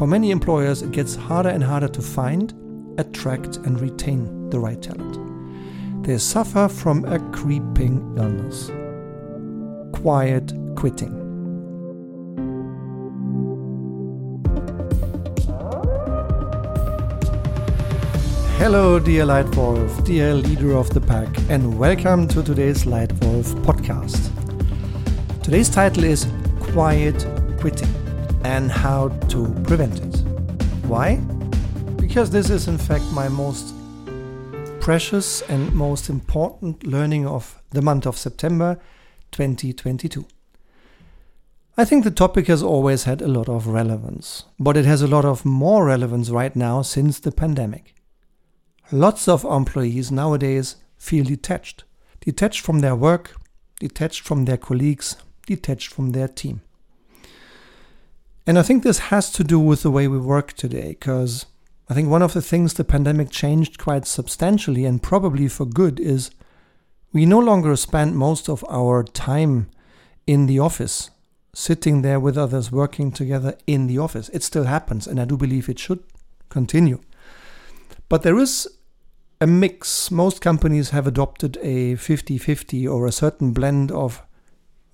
For many employers, it gets harder and harder to find, attract, and retain the right talent. They suffer from a creeping illness quiet quitting. Hello, dear Lightwolf, dear leader of the pack, and welcome to today's Lightwolf podcast. Today's title is Quiet Quitting and How to Prevent It. Why? Because this is, in fact, my most precious and most important learning of the month of September 2022. I think the topic has always had a lot of relevance, but it has a lot of more relevance right now since the pandemic. Lots of employees nowadays feel detached, detached from their work, detached from their colleagues, detached from their team. And I think this has to do with the way we work today, because I think one of the things the pandemic changed quite substantially and probably for good is we no longer spend most of our time in the office, sitting there with others, working together in the office. It still happens, and I do believe it should continue. But there is a mix. Most companies have adopted a 50 50 or a certain blend of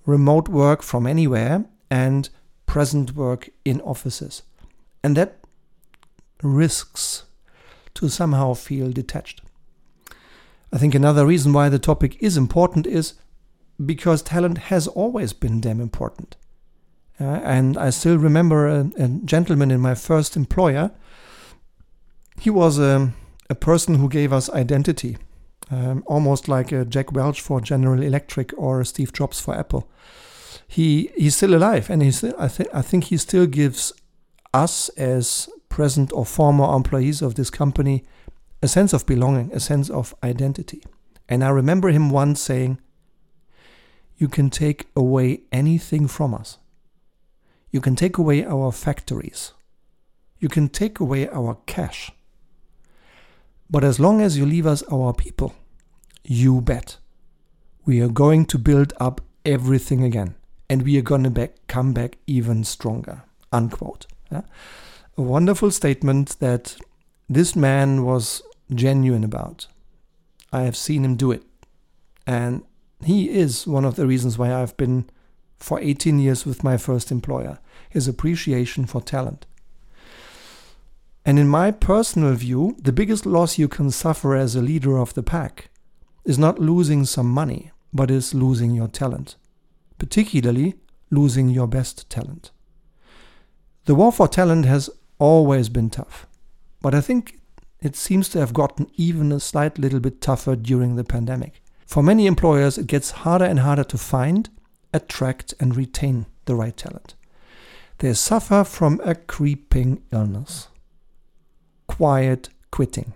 remote work from anywhere and present work in offices. And that risks to somehow feel detached. I think another reason why the topic is important is because talent has always been damn important. Uh, and I still remember a, a, gentleman in my first employer. He was a, a person who gave us identity, um, almost like a Jack Welch for General Electric or Steve Jobs for Apple. He he's still alive, and he's I think I think he still gives us as present or former employees of this company a sense of belonging, a sense of identity. And I remember him once saying, You can take away anything from us. You can take away our factories. You can take away our cash. But as long as you leave us our people, you bet. We are going to build up everything again. And we are going to back, come back even stronger. Unquote. Yeah? A wonderful statement that this man was genuine about. I have seen him do it. And he is one of the reasons why I've been for 18 years with my first employer his appreciation for talent. And in my personal view, the biggest loss you can suffer as a leader of the pack is not losing some money, but is losing your talent, particularly losing your best talent. The war for talent has always been tough, but I think it seems to have gotten even a slight little bit tougher during the pandemic. For many employers, it gets harder and harder to find, attract, and retain the right talent. They suffer from a creeping illness quiet quitting.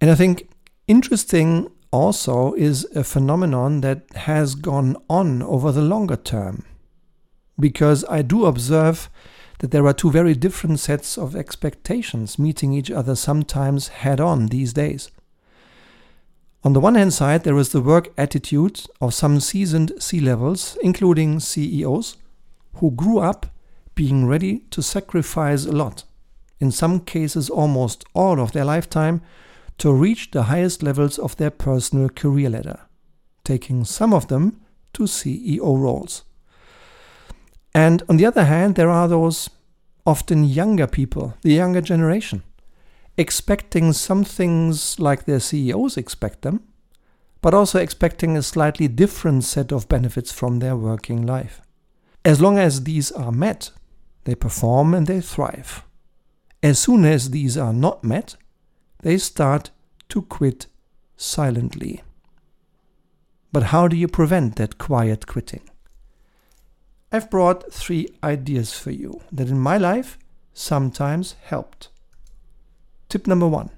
And I think interesting also is a phenomenon that has gone on over the longer term. Because I do observe that there are two very different sets of expectations meeting each other sometimes head on these days. On the one hand side, there is the work attitude of some seasoned C levels, including CEOs, who grew up being ready to sacrifice a lot, in some cases almost all of their lifetime, to reach the highest levels of their personal career ladder, taking some of them to CEO roles. And on the other hand, there are those often younger people, the younger generation, expecting some things like their CEOs expect them, but also expecting a slightly different set of benefits from their working life. As long as these are met, they perform and they thrive. As soon as these are not met, they start to quit silently. But how do you prevent that quiet quitting? I've brought three ideas for you that in my life sometimes helped. Tip number one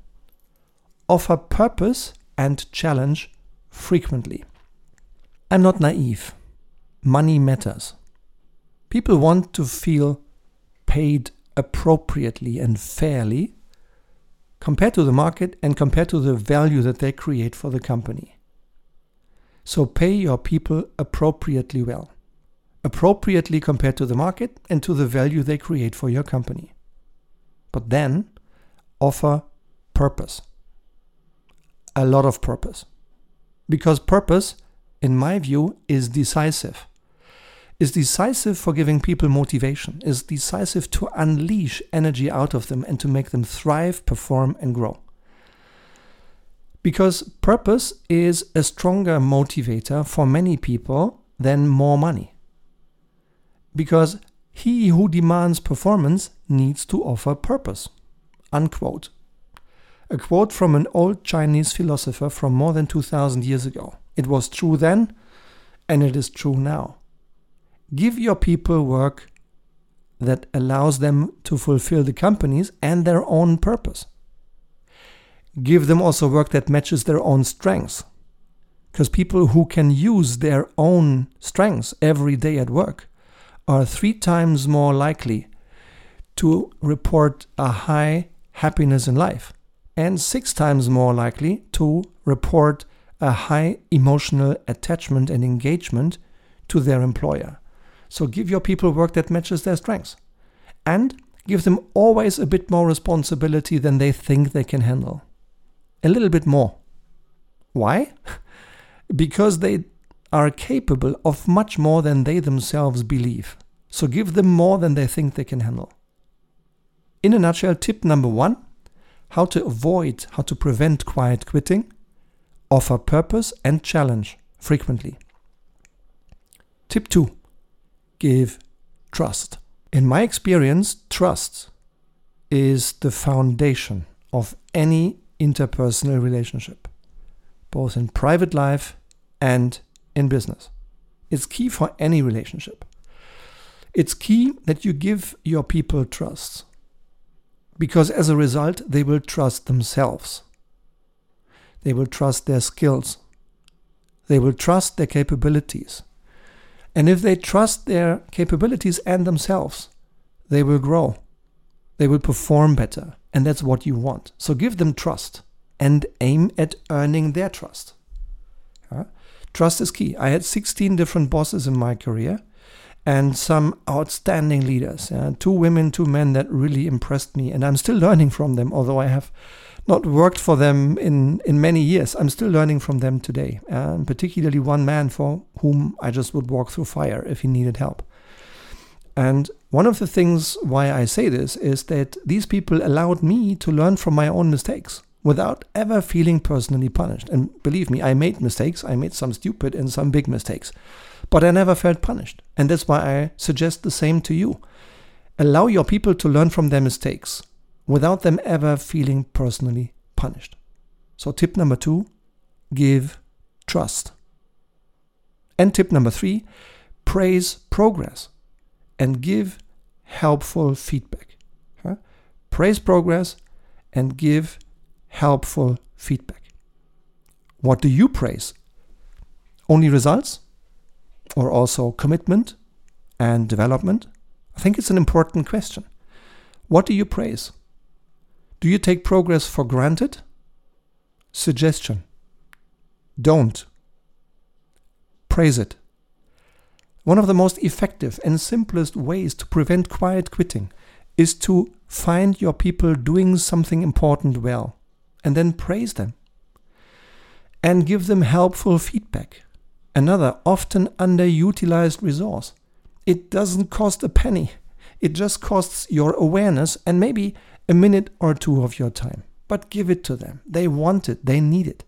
offer purpose and challenge frequently. I'm not naive. Money matters. People want to feel paid appropriately and fairly compared to the market and compared to the value that they create for the company. So pay your people appropriately well appropriately compared to the market and to the value they create for your company. but then offer purpose. A lot of purpose. Because purpose, in my view, is decisive. Is decisive for giving people motivation, is decisive to unleash energy out of them and to make them thrive, perform, and grow. Because purpose is a stronger motivator for many people than more money. Because he who demands performance needs to offer purpose. Unquote. A quote from an old Chinese philosopher from more than 2000 years ago. It was true then, and it is true now. Give your people work that allows them to fulfill the company's and their own purpose. Give them also work that matches their own strengths. Because people who can use their own strengths every day at work are three times more likely to report a high happiness in life and six times more likely to report a high emotional attachment and engagement to their employer. So give your people work that matches their strengths and give them always a bit more responsibility than they think they can handle. A little bit more. Why? because they are capable of much more than they themselves believe. So give them more than they think they can handle. In a nutshell, tip number one how to avoid, how to prevent quiet quitting, offer purpose and challenge frequently. Tip two give trust. In my experience, trust is the foundation of any interpersonal relationship, both in private life and in business. It's key for any relationship. It's key that you give your people trust because as a result, they will trust themselves. They will trust their skills. They will trust their capabilities. And if they trust their capabilities and themselves, they will grow. They will perform better. And that's what you want. So give them trust and aim at earning their trust. Trust is key. I had 16 different bosses in my career and some outstanding leaders. two women, two men that really impressed me. And I'm still learning from them, although I have not worked for them in, in many years. I'm still learning from them today. And particularly one man for whom I just would walk through fire if he needed help. And one of the things why I say this is that these people allowed me to learn from my own mistakes without ever feeling personally punished. And believe me, I made mistakes. I made some stupid and some big mistakes. But I never felt punished. And that's why I suggest the same to you. Allow your people to learn from their mistakes without them ever feeling personally punished. So, tip number two give trust. And tip number three praise progress and give helpful feedback. Huh? Praise progress and give helpful feedback. What do you praise? Only results? Or also commitment and development? I think it's an important question. What do you praise? Do you take progress for granted? Suggestion. Don't. Praise it. One of the most effective and simplest ways to prevent quiet quitting is to find your people doing something important well and then praise them. And give them helpful feedback. Another often underutilized resource. It doesn't cost a penny, it just costs your awareness and maybe a minute or two of your time. But give it to them. They want it, they need it.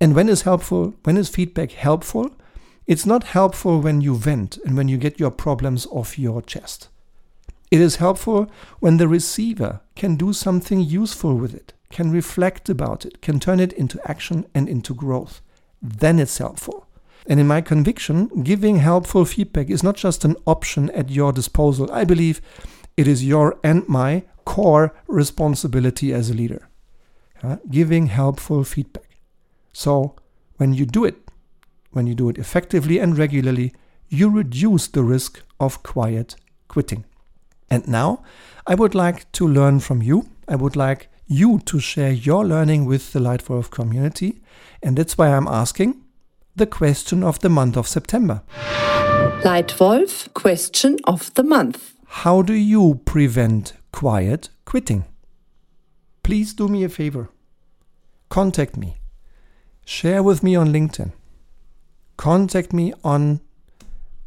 And when is helpful, when is feedback helpful? It's not helpful when you vent and when you get your problems off your chest. It is helpful when the receiver can do something useful with it, can reflect about it, can turn it into action and into growth. Then it's helpful. And in my conviction, giving helpful feedback is not just an option at your disposal. I believe it is your and my core responsibility as a leader. Uh, giving helpful feedback. So when you do it, when you do it effectively and regularly, you reduce the risk of quiet quitting. And now I would like to learn from you. I would like you to share your learning with the Lightwolf community. And that's why I'm asking the question of the month of September. Lightwolf question of the month. How do you prevent quiet quitting. Please do me a favor. Contact me. Share with me on LinkedIn. Contact me on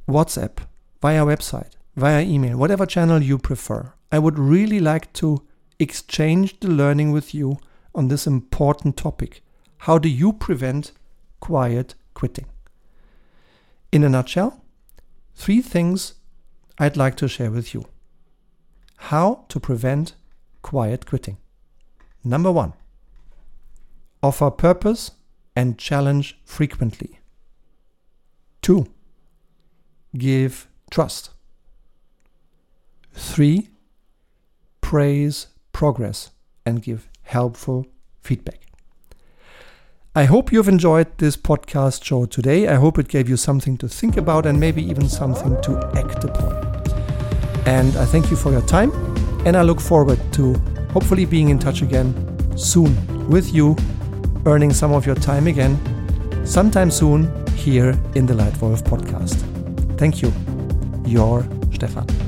WhatsApp, via website, via email, whatever channel you prefer. I would really like to exchange the learning with you on this important topic. How do you prevent quiet quitting? In a nutshell, three things I'd like to share with you. How to prevent quiet quitting. Number one, offer purpose and challenge frequently. Two, give trust. Three, praise progress and give helpful feedback. I hope you've enjoyed this podcast show today. I hope it gave you something to think about and maybe even something to act upon. And I thank you for your time and I look forward to hopefully being in touch again soon with you, earning some of your time again, sometime soon here in the Lightwolf podcast. Thank you. Your Stefan.